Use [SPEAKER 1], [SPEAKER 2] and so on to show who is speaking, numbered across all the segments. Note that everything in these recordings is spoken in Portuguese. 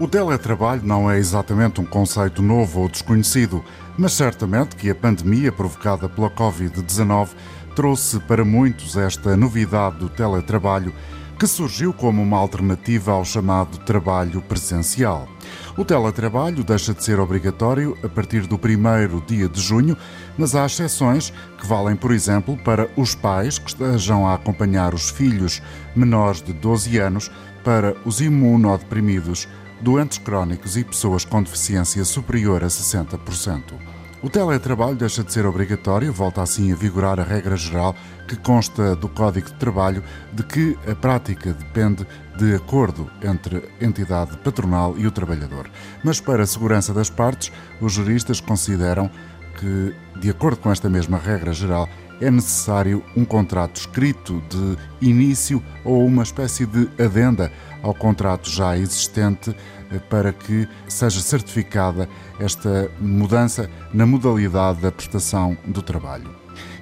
[SPEAKER 1] O teletrabalho não é exatamente um conceito novo ou desconhecido, mas certamente que a pandemia provocada pela Covid-19 trouxe para muitos esta novidade do teletrabalho, que surgiu como uma alternativa ao chamado trabalho presencial. O teletrabalho deixa de ser obrigatório a partir do primeiro dia de junho, mas há exceções que valem, por exemplo, para os pais que estejam a acompanhar os filhos menores de 12 anos, para os imunodeprimidos, doentes crónicos e pessoas com deficiência superior a 60%. O teletrabalho deixa de ser obrigatório, volta assim a vigorar a regra geral que consta do Código de Trabalho de que a prática depende de acordo entre entidade patronal e o trabalhador. Mas para a segurança das partes, os juristas consideram que, de acordo com esta mesma regra geral, é necessário um contrato escrito de início ou uma espécie de adenda ao contrato já existente eh, para que seja certificada esta mudança na modalidade da prestação do trabalho.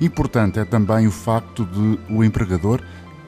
[SPEAKER 1] Importante é também o facto de o empregador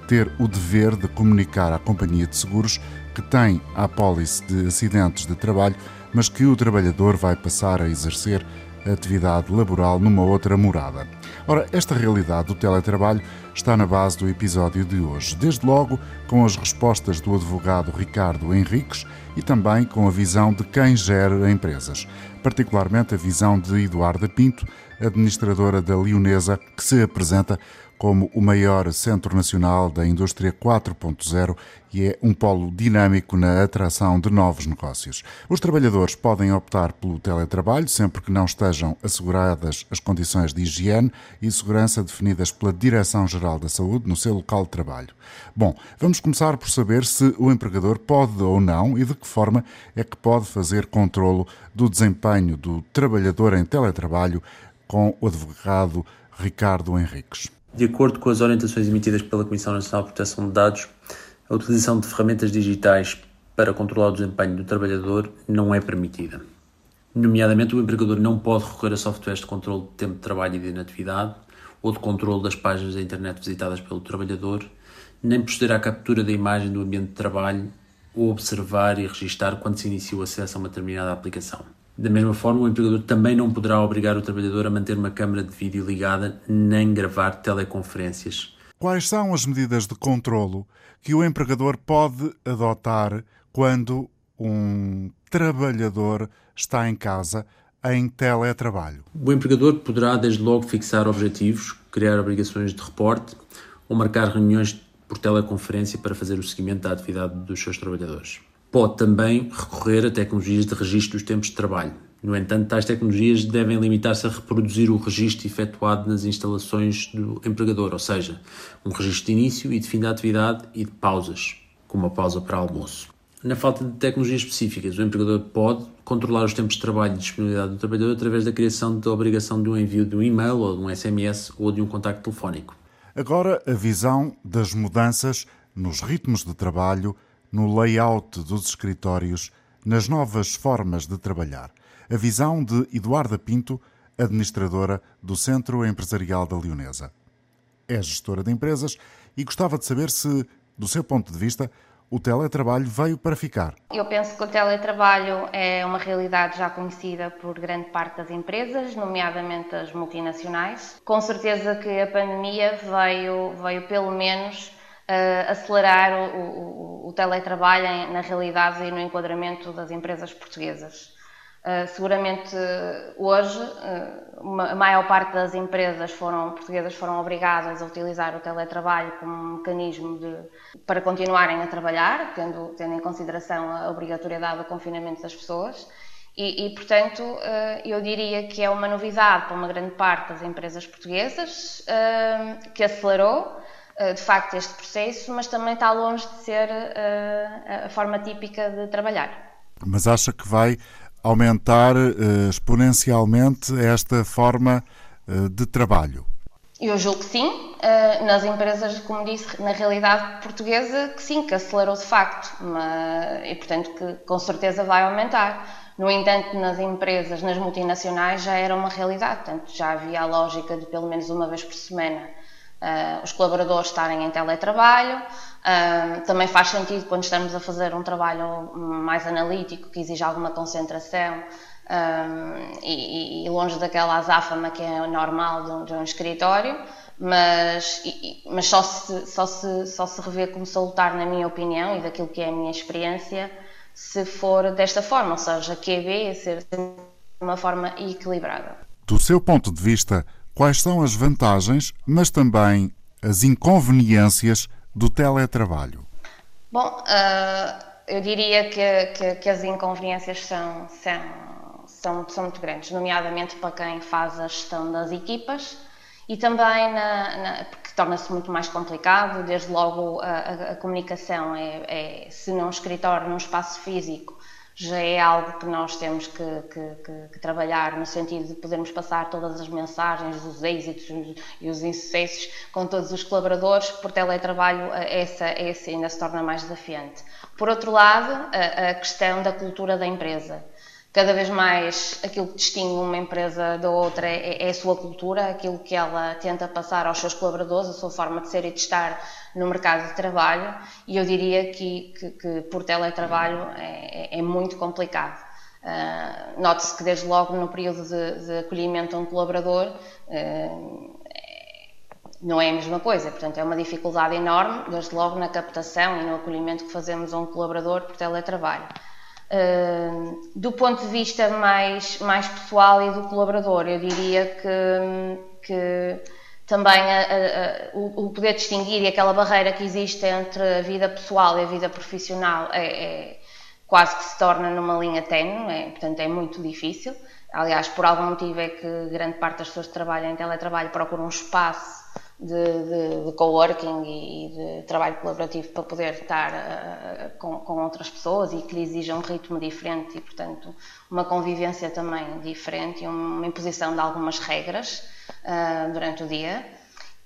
[SPEAKER 1] ter o dever de comunicar à companhia de seguros que tem a apólice de acidentes de trabalho, mas que o trabalhador vai passar a exercer atividade laboral numa outra morada. Ora, esta realidade do teletrabalho está na base do episódio de hoje, desde logo com as respostas do advogado Ricardo Henriques e também com a visão de quem gera empresas, particularmente a visão de Eduardo Pinto, administradora da Lionesa, que se apresenta como o maior centro nacional da indústria 4.0 e é um polo dinâmico na atração de novos negócios. Os trabalhadores podem optar pelo teletrabalho sempre que não estejam asseguradas as condições de higiene e segurança definidas pela Direção-Geral da Saúde no seu local de trabalho. Bom, vamos começar por saber se o empregador pode ou não e de que forma é que pode fazer controlo do desempenho do trabalhador em teletrabalho com o advogado Ricardo Henriques.
[SPEAKER 2] De acordo com as orientações emitidas pela Comissão Nacional de Proteção de Dados, a utilização de ferramentas digitais para controlar o desempenho do trabalhador não é permitida. Nomeadamente, o empregador não pode recorrer a softwares de controle de tempo de trabalho e de inatividade, ou de controle das páginas da internet visitadas pelo trabalhador, nem proceder à captura da imagem do ambiente de trabalho ou observar e registar quando se inicia o acesso a uma determinada aplicação. Da mesma forma, o empregador também não poderá obrigar o trabalhador a manter uma câmara de vídeo ligada nem gravar teleconferências.
[SPEAKER 1] Quais são as medidas de controlo que o empregador pode adotar quando um trabalhador está em casa em teletrabalho?
[SPEAKER 2] O empregador poderá, desde logo, fixar objetivos, criar obrigações de reporte ou marcar reuniões por teleconferência para fazer o seguimento da atividade dos seus trabalhadores. Pode também recorrer a tecnologias de registro dos tempos de trabalho. No entanto, tais tecnologias devem limitar-se a reproduzir o registro efetuado nas instalações do empregador, ou seja, um registro de início e de fim da atividade e de pausas, como a pausa para almoço. Na falta de tecnologias específicas, o empregador pode controlar os tempos de trabalho e disponibilidade do trabalhador através da criação da obrigação de um envio de um e-mail ou de um SMS ou de um contacto telefónico.
[SPEAKER 1] Agora, a visão das mudanças nos ritmos de trabalho no layout dos escritórios, nas novas formas de trabalhar. A visão de Eduarda Pinto, administradora do Centro Empresarial da Leonesa. É gestora de empresas e gostava de saber se, do seu ponto de vista, o teletrabalho veio para ficar.
[SPEAKER 3] Eu penso que o teletrabalho é uma realidade já conhecida por grande parte das empresas, nomeadamente as multinacionais. Com certeza que a pandemia veio, veio pelo menos uh, acelerar o, o, o teletrabalho em, na realidade e no enquadramento das empresas portuguesas. Uh, seguramente hoje uh, uma, a maior parte das empresas foram, portuguesas foram obrigadas a utilizar o teletrabalho como um mecanismo de, para continuarem a trabalhar, tendo, tendo em consideração a obrigatoriedade do confinamento das pessoas. E, e, portanto, eu diria que é uma novidade para uma grande parte das empresas portuguesas, que acelerou, de facto este processo, mas também está longe de ser eh, a forma típica de trabalhar.
[SPEAKER 1] Mas acha que vai aumentar eh, exponencialmente esta forma de trabalho?
[SPEAKER 3] Eu julgo que sim. Nas empresas, como disse, na realidade portuguesa, que sim, que acelerou de facto. E, portanto, que com certeza vai aumentar. No entanto, nas empresas, nas multinacionais, já era uma realidade. Portanto, já havia a lógica de pelo menos uma vez por semana uh, os colaboradores estarem em teletrabalho, uh, também faz sentido quando estamos a fazer um trabalho mais analítico, que exige alguma concentração uh, e, e, longe daquela azáfama que é normal de um, de um escritório, mas, e, mas só, se, só, se, só se revê como salutar, na minha opinião e daquilo que é a minha experiência, se for desta forma, ou seja, QB ser de uma forma equilibrada.
[SPEAKER 1] Do seu ponto de vista, quais são as vantagens, mas também as inconveniências do teletrabalho?
[SPEAKER 3] Bom, uh, eu diria que, que, que, as inconveniências são, são, são, são muito grandes, nomeadamente para quem faz a gestão das equipas e também na, na, porque torna-se muito mais complicado, desde logo a, a, a comunicação é, é, se num escritório, num espaço físico, já é algo que nós temos que, que, que, que, trabalhar no sentido de podermos passar todas as mensagens dos êxitos e os insucessos com todos os colaboradores, por teletrabalho essa, essa ainda se torna mais desafiante. Por outro lado, a, a questão da cultura da empresa cada vez mais aquilo que distingue uma empresa da outra é, é, a sua cultura, aquilo que ela tenta passar aos seus colaboradores, a sua forma de ser e de estar no mercado de trabalho. E eu diria que, que, que por teletrabalho é, é, é muito complicado. Uh, Note-se que desde logo no período de, de acolhimento a um colaborador uh, não é a mesma coisa, portanto é uma dificuldade enorme, desde logo na captação e no acolhimento que fazemos a um colaborador por teletrabalho. Uh, do ponto de vista mais, mais pessoal e do colaborador, eu diria que, que também a, a, o, o, poder distinguir e aquela barreira que existe entre a vida pessoal e a vida profissional é, é quase que se torna numa linha tenue, é, portanto é muito difícil. Aliás, por algum motivo é que grande parte das pessoas que trabalham em teletrabalho procuram um espaço de, de, de coworking e de trabalho colaborativo para poder estar uh, com, com, outras pessoas e que lhe exija um ritmo diferente e, portanto, uma convivência também diferente e uma imposição de algumas regras uh, durante o dia.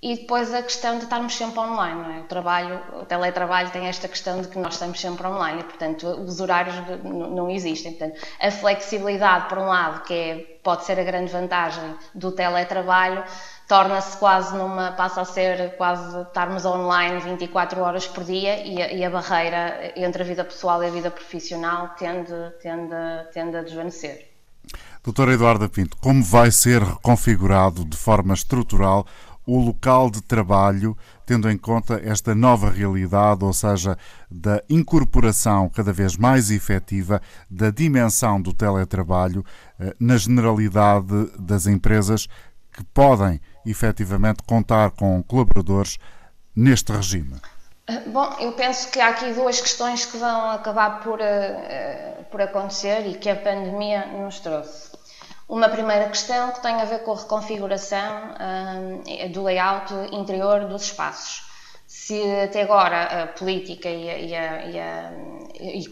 [SPEAKER 3] E depois a questão de estarmos sempre online, é? O trabalho, o teletrabalho tem esta questão de que nós estamos sempre online e, portanto, os horários não existem. Portanto, a flexibilidade, por um lado, que é, pode ser a grande vantagem do teletrabalho, torna-se quase numa, passa a ser quase estarmos online 24 horas por dia e a, e a, barreira entre a vida pessoal e a vida profissional tende, tende, tende a desvanecer.
[SPEAKER 1] Doutora Eduarda Pinto, como vai ser reconfigurado de forma estrutural o local de trabalho, tendo em conta esta nova realidade, ou seja, da incorporação cada vez mais efetiva da dimensão do teletrabalho eh, na generalidade das empresas que podem efetivamente contar com colaboradores neste regime?
[SPEAKER 3] Ah, bom, eu penso que há aqui duas questões que vão acabar por, uh, por acontecer e que a pandemia nos trouxe. Uma primeira questão que tem a ver com a reconfiguração uh, do layout interior dos espaços. Se até agora a política e, e, a, e, a, e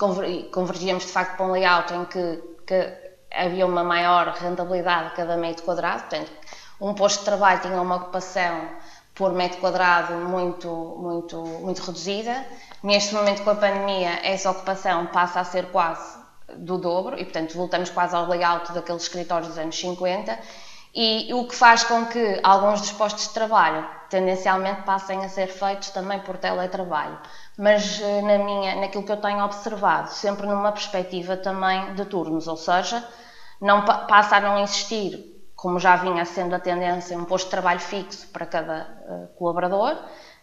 [SPEAKER 3] convergíamos de facto para um layout em que, que havia uma maior rentabilidade a cada metro quadrado, portanto, um posto de trabalho tinha uma ocupação por metro quadrado muito, muito, muito reduzida. Neste momento, com a pandemia, essa ocupação passa a ser quase do dobro e, portanto, voltamos quase ao layout daqueles escritórios dos anos 50 e o que faz com que alguns dos postos de trabalho tendencialmente passem a ser feitos também por teletrabalho, mas eh, na minha, naquilo que eu tenho observado, sempre numa perspectiva também de turnos, ou seja, não passa a não existir como já vinha sendo a tendência, um posto de trabalho fixo para cada uh, colaborador.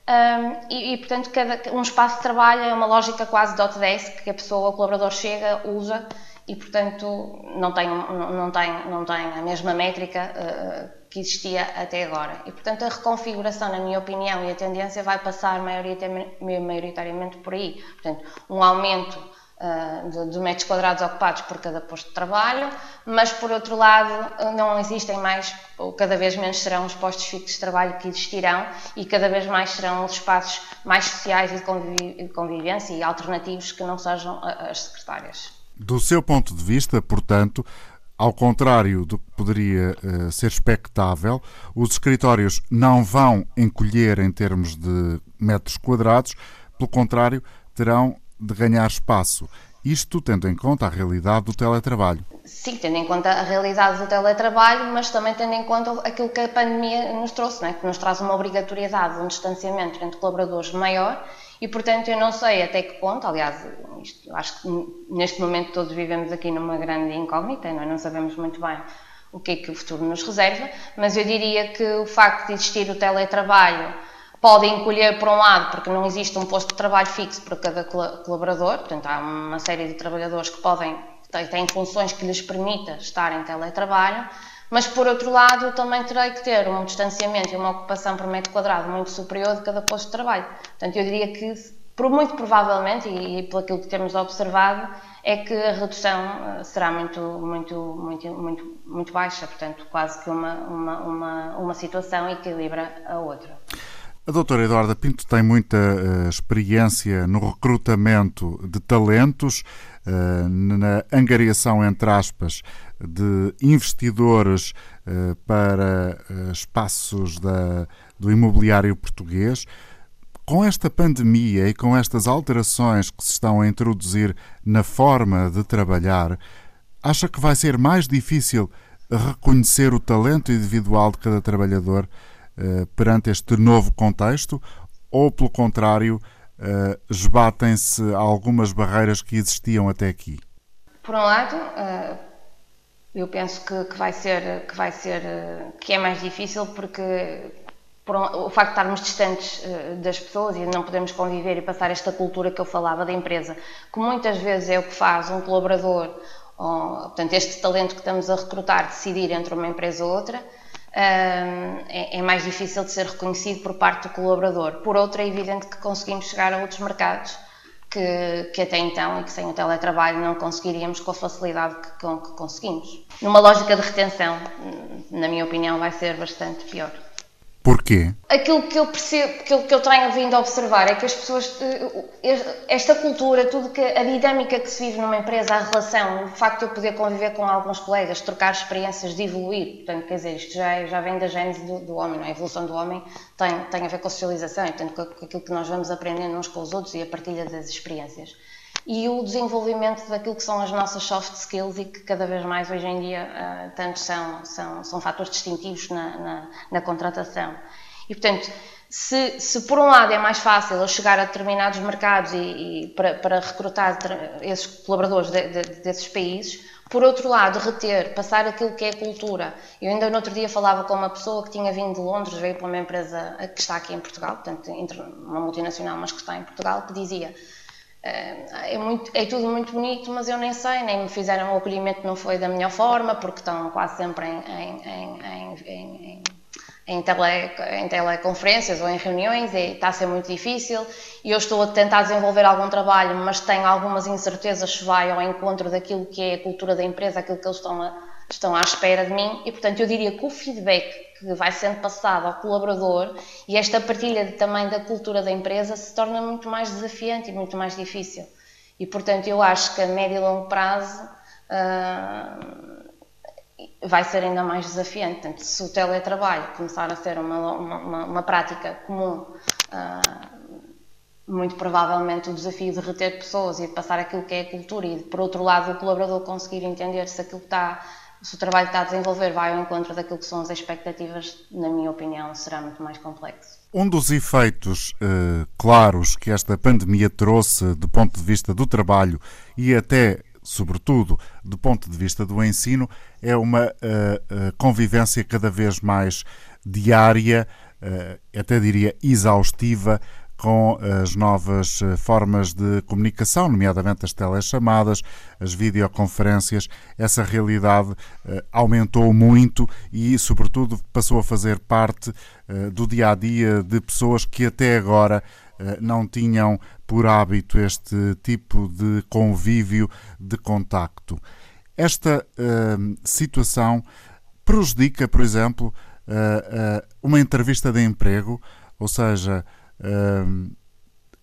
[SPEAKER 3] Um, e, e, portanto, cada, um espaço de trabalho é uma lógica quase de Autodesk, que a pessoa, o colaborador chega, usa e, portanto, não tem, não tem, não tem a mesma métrica uh, que existia até agora. E, portanto, a reconfiguração, na minha opinião, e a tendência vai passar maioritariamente por aí. Portanto, um aumento uh, de, de, metros quadrados ocupados por cada posto de trabalho, mas por outro lado não existem mais, ou cada vez menos serão os postos fixos de trabalho que existirão e cada vez mais serão os espaços mais sociais e de convivência e alternativos que não sejam as secretárias.
[SPEAKER 1] Do seu ponto de vista, portanto, ao contrário do que poderia uh, ser expectável, os escritórios não vão encolher em termos de metros quadrados, pelo contrário, terão de ganhar espaço. Isto tendo em conta a realidade do teletrabalho.
[SPEAKER 3] Sim, tendo em conta a realidade do teletrabalho, mas também tendo em conta aquilo que a pandemia nos trouxe, né? que nos traz uma obrigatoriedade, um distanciamento entre colaboradores maior E, portanto, eu não sei até que ponto, aliás, isto, acho que neste momento todos vivemos aqui numa grande incógnita, não, é? não sabemos muito bem o que é que o futuro nos reserva, mas eu diria que o facto de existir o teletrabalho pode encolher por um lado, porque não existe um posto de trabalho fixo para cada colaborador, portanto, há uma série de trabalhadores que podem, têm funções que lhes permitam estar em teletrabalho, mas por outro lado também terei que ter um distanciamento e uma ocupação por metro quadrado muito superior de cada posto de trabalho. Portanto, eu diria que, por muito provavelmente, e, e pelo aquilo que temos observado, é que a redução eh, será muito, muito, muito, muito, muito baixa, portanto, quase que uma, uma, uma, uma situação equilibra a outra.
[SPEAKER 1] A doutora Eduarda Pinto tem muita uh, experiência no recrutamento de talentos, uh, na angariação, entre aspas, de investidores uh, para espaços da, do imobiliário português. Com esta pandemia e com estas alterações que se estão a introduzir na forma de trabalhar, acha que vai ser mais difícil reconhecer o talento individual de cada trabalhador? Eh, perante este novo contexto ou, pelo contrário, uh, esbatem-se algumas barreiras que existiam até aqui?
[SPEAKER 3] Por um lado, uh, eu penso que, que, vai ser, que vai ser, que é mais difícil porque um, o facto de estarmos distantes das pessoas e não podemos conviver e passar esta cultura que eu falava da empresa, que muitas vezes é o que faz um colaborador, ou, portanto, este talento que estamos a recrutar, decidir entre uma empresa ou outra, é, é, mais difícil de ser reconhecido por parte do colaborador. Por outro, é evidente que conseguimos chegar a outros mercados que, que até então e que sem o teletrabalho não conseguiríamos com a facilidade que, com que conseguimos. Numa lógica de retenção, na minha opinião, vai ser bastante pior.
[SPEAKER 1] Porquê?
[SPEAKER 3] Aquilo que eu percebo, aquilo que eu tenho vindo a observar é que as pessoas, eh, esta cultura, tudo que a dinâmica que se vive numa empresa, a relação, o facto de eu poder conviver com alguns colegas, trocar experiências, de evoluir, portanto, quer dizer, isto já, já vem da gênese do, do homem, é? a evolução do homem tem, tem a ver com a socialização, portanto, com aquilo que nós vamos aprendendo uns com os outros e a partilha das experiências e o desenvolvimento daquilo que são as nossas soft skills e que cada vez mais hoje em dia uh, tanto são, são, são fatores distintivos na, na, na contratação. E, portanto, se, se, por um lado é mais fácil eu chegar a determinados mercados e, e para, para, recrutar esses colaboradores de, de, desses países, por outro lado, reter, passar aquilo que é cultura. Eu ainda no outro dia falava com uma pessoa que tinha vindo de Londres, veio para uma empresa que está aqui em Portugal, portanto, uma multinacional, mas que está em Portugal, que dizia é, é, muito, é tudo muito bonito, mas eu nem sei, nem me fizeram o acolhimento, não foi da melhor forma, porque estão quase sempre em, em, em, em, tele, teleconferências ou em reuniões e está a ser muito difícil. E eu estou a tentar desenvolver algum trabalho, mas tenho algumas incertezas se vai ao encontro daquilo que é a cultura da empresa, aquilo que eles estão, a, estão à espera de mim. E portanto, eu diria que o feedback que vai sendo passado ao colaborador e esta partilha de, também da cultura da empresa se torna muito mais desafiante e muito mais difícil. E, portanto, eu acho que a médio e longo prazo uh, vai ser ainda mais desafiante. Portanto, se o teletrabalho começar a ser uma, uma, uma prática comum, uh, muito provavelmente o desafio de reter pessoas e de passar aquilo que é a cultura e, por outro lado, o colaborador conseguir entender se aquilo está se o trabalho que está a desenvolver vai ao encontro daquilo que são as expectativas, na minha opinião, será muito mais complexo.
[SPEAKER 1] Um dos efeitos eh, claros que esta pandemia trouxe do ponto de vista do trabalho e até, sobretudo, do ponto de vista do ensino, é uma eh, eh convivência cada vez mais diária, até diria exaustiva, com as novas eh, formas de comunicação, nomeadamente as telechamadas, as videoconferências, essa realidade eh, aumentou muito e, sobretudo, passou a fazer parte eh, do dia a dia de pessoas que até agora não tinham por hábito este tipo de convívio, de contacto. Esta situação prejudica, por exemplo, uma entrevista de emprego, ou seja,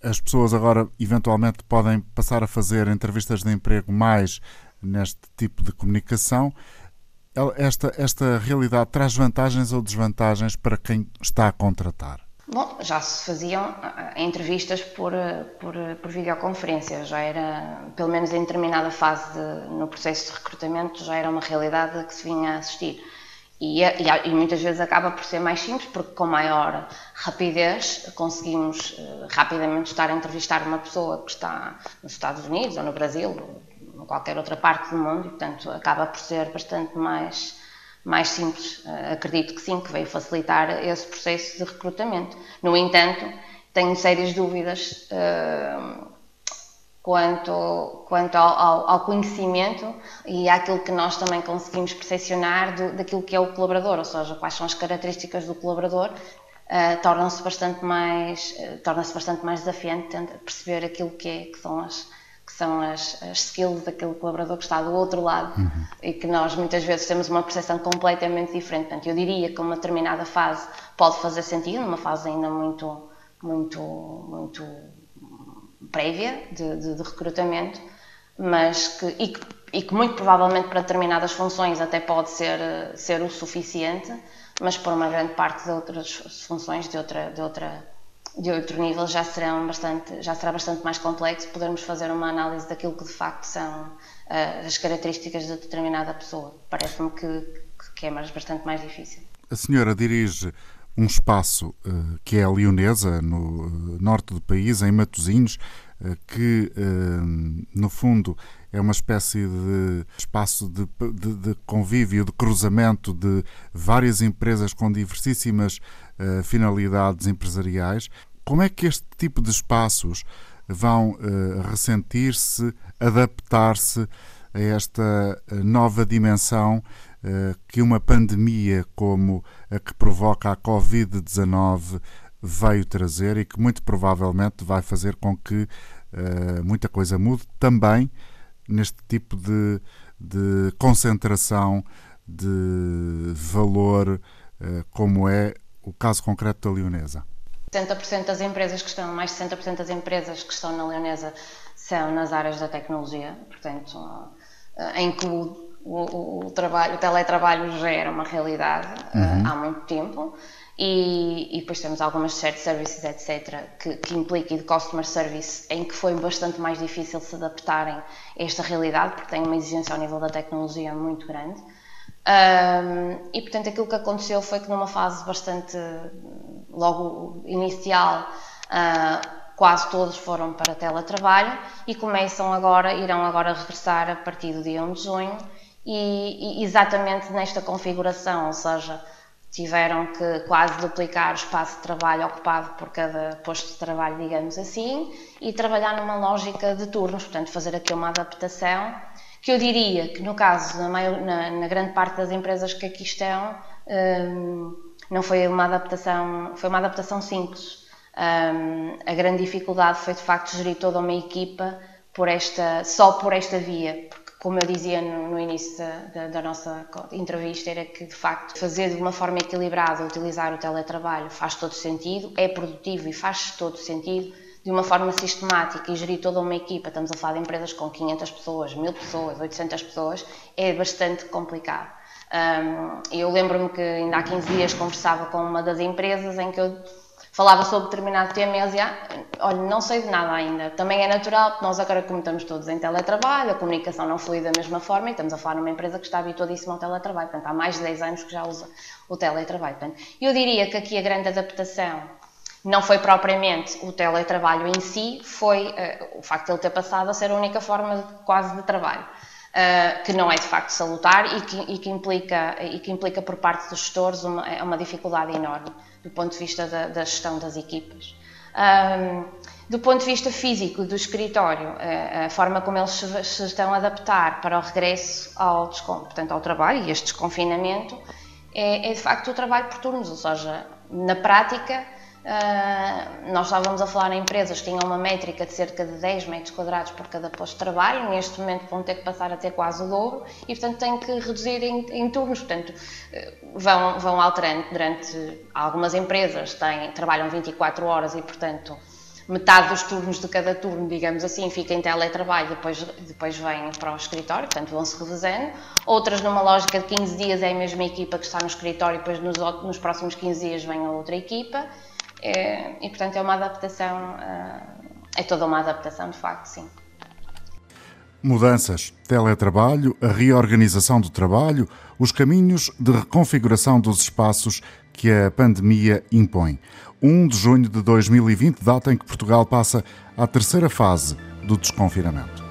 [SPEAKER 1] as pessoas agora eventualmente podem passar a fazer entrevistas de emprego mais neste tipo de comunicação. Esta, esta realidade traz vantagens ou desvantagens para quem está a contratar?
[SPEAKER 3] Bom, já se faziam entrevistas por, por, por videoconferência, já era, pelo menos em determinada fase de, no processo de recrutamento, já era uma realidade que se vinha a assistir. E, e, e, muitas vezes acaba por ser mais simples, porque com maior rapidez conseguimos uh, rapidamente estar a entrevistar uma pessoa que está nos Estados Unidos ou no Brasil ou em qualquer outra parte do mundo, e portanto acaba por ser bastante mais, mais simples. Uh, acredito que sim, que veio facilitar esse processo de recrutamento. No entanto, tenho sérias dúvidas. Uh, quanto, quanto ao, ao, ao, conhecimento e àquilo que nós também conseguimos percepcionar do, daquilo que é o colaborador, ou seja, quais são as características do colaborador, uh, torna-se bastante mais uh, torna-se bastante mais desafiante perceber aquilo que, é, que são as que são as, as, skills daquele colaborador que está do outro lado uhum. e que nós muitas vezes temos uma percepção completamente diferente. Portanto, eu diria que uma determinada fase pode fazer sentido, numa fase ainda muito muito muito prévia de, de, de recrutamento, mas que e, que e, que, muito provavelmente para determinadas funções até pode ser, ser o suficiente, mas para uma grande parte de outras funções de outra, de outra de outro nível já serão bastante já será bastante mais complexo podermos fazer uma análise daquilo que de facto são uh, as características de determinada pessoa. Parece-me que, que é mais, bastante mais difícil.
[SPEAKER 1] A senhora dirige um espaço uh, que é a Leonesa no uh, norte do país em Matosinhos eh, que, eh, no fundo, é uma espécie de espaço de, de, de, convívio, de cruzamento de várias empresas com diversíssimas finalidades empresariais. Como é que este tipo de espaços vão ressentir-se, adaptar-se a esta nova dimensão que uma pandemia como a que provoca a Covid-19 veio trazer e que muito provavelmente vai fazer com que uh, muita coisa mude também neste tipo de, de concentração de valor, uh, como é o caso concreto da Leonesa.
[SPEAKER 3] 70% das empresas que estão, mais de 60% das empresas que estão na Leonesa são nas áreas da tecnologia, portanto, em que o, o, o, trabalho, o teletrabalho já era uma realidade uhum. há muito tempo e, e, depois temos algumas shared services, etc., que, que implica e de customer service, em que foi bastante mais difícil se adaptarem a esta realidade, porque tem uma exigência ao nível da tecnologia muito grande. Um, e portanto, aquilo que aconteceu foi que numa fase bastante logo inicial, uh, quase todos foram para teletrabalho e começam agora, irão agora regressar a partir do dia 1 de junho e, e exatamente nesta configuração, ou seja, tiveram que quase duplicar o espaço de trabalho ocupado por cada posto de trabalho, digamos assim, e trabalhar numa lógica de turnos, portanto, fazer aqui uma adaptação, que eu diria que no caso, na, maior, na, na grande parte das empresas que aqui estão, um, não foi uma adaptação, foi uma adaptação simples. Um, a grande dificuldade foi de facto gerir toda uma equipa por esta, só por esta via, como eu dizia no, no início da, da, nossa entrevista, era que de facto fazer de uma forma equilibrada, utilizar o teletrabalho faz todo sentido, é produtivo e faz todo sentido, de uma forma sistemática e gerir toda uma equipa, estamos a falar de empresas com 500 pessoas, 1000 pessoas, 800 pessoas, é bastante complicado. Um, eu lembro-me que ainda há 15 dias conversava com uma das empresas em que eu falava sobre determinado tema e eu dizia, olha, não sei de nada ainda. Também é natural, porque nós agora como estamos todos em teletrabalho, a comunicação não flui da mesma forma e estamos a falar numa empresa que está habituadíssima ao teletrabalho. Portanto, há mais de 10 anos que já usa o teletrabalho. Portanto, eu diria que aqui a grande adaptação não foi propriamente o teletrabalho em si, foi uh, o facto de ele ter passado a ser a única forma de, quase de trabalho. Uh, que não é de facto salutar e que, e que, implica, e que implica por parte dos gestores uma, é uma dificuldade enorme do ponto de vista da, da gestão das equipas. Um, do ponto de vista físico do escritório, a, forma como eles se, estão a adaptar para o regresso ao, portanto, ao trabalho e este desconfinamento é, é de facto o trabalho por turnos, ou seja, na prática Uh, nós estávamos a falar em empresas que tinham uma métrica de cerca de 10 metros quadrados por cada posto de trabalho, neste momento vão ter que passar a ter quase o dobro e, portanto, têm que reduzir em, em turnos. Portanto, uh, vão, vão alterando durante algumas empresas, têm, trabalham 24 horas e, portanto, metade dos turnos de cada turno, digamos assim, fica em teletrabalho, depois, depois vêm para o escritório, portanto vão-se revezando. Outras, numa lógica de 15 dias, é a mesma equipa que está no escritório, depois nos, nos próximos 15 dias vem a outra equipa. É, e, portanto, é uma adaptação, eh, é toda uma adaptação, de facto, sim.
[SPEAKER 1] Mudanças, teletrabalho, a reorganização do trabalho, os caminhos de reconfiguração dos espaços que a pandemia impõe. 1 de junho de 2020, data em que Portugal passa à terceira fase do desconfinamento.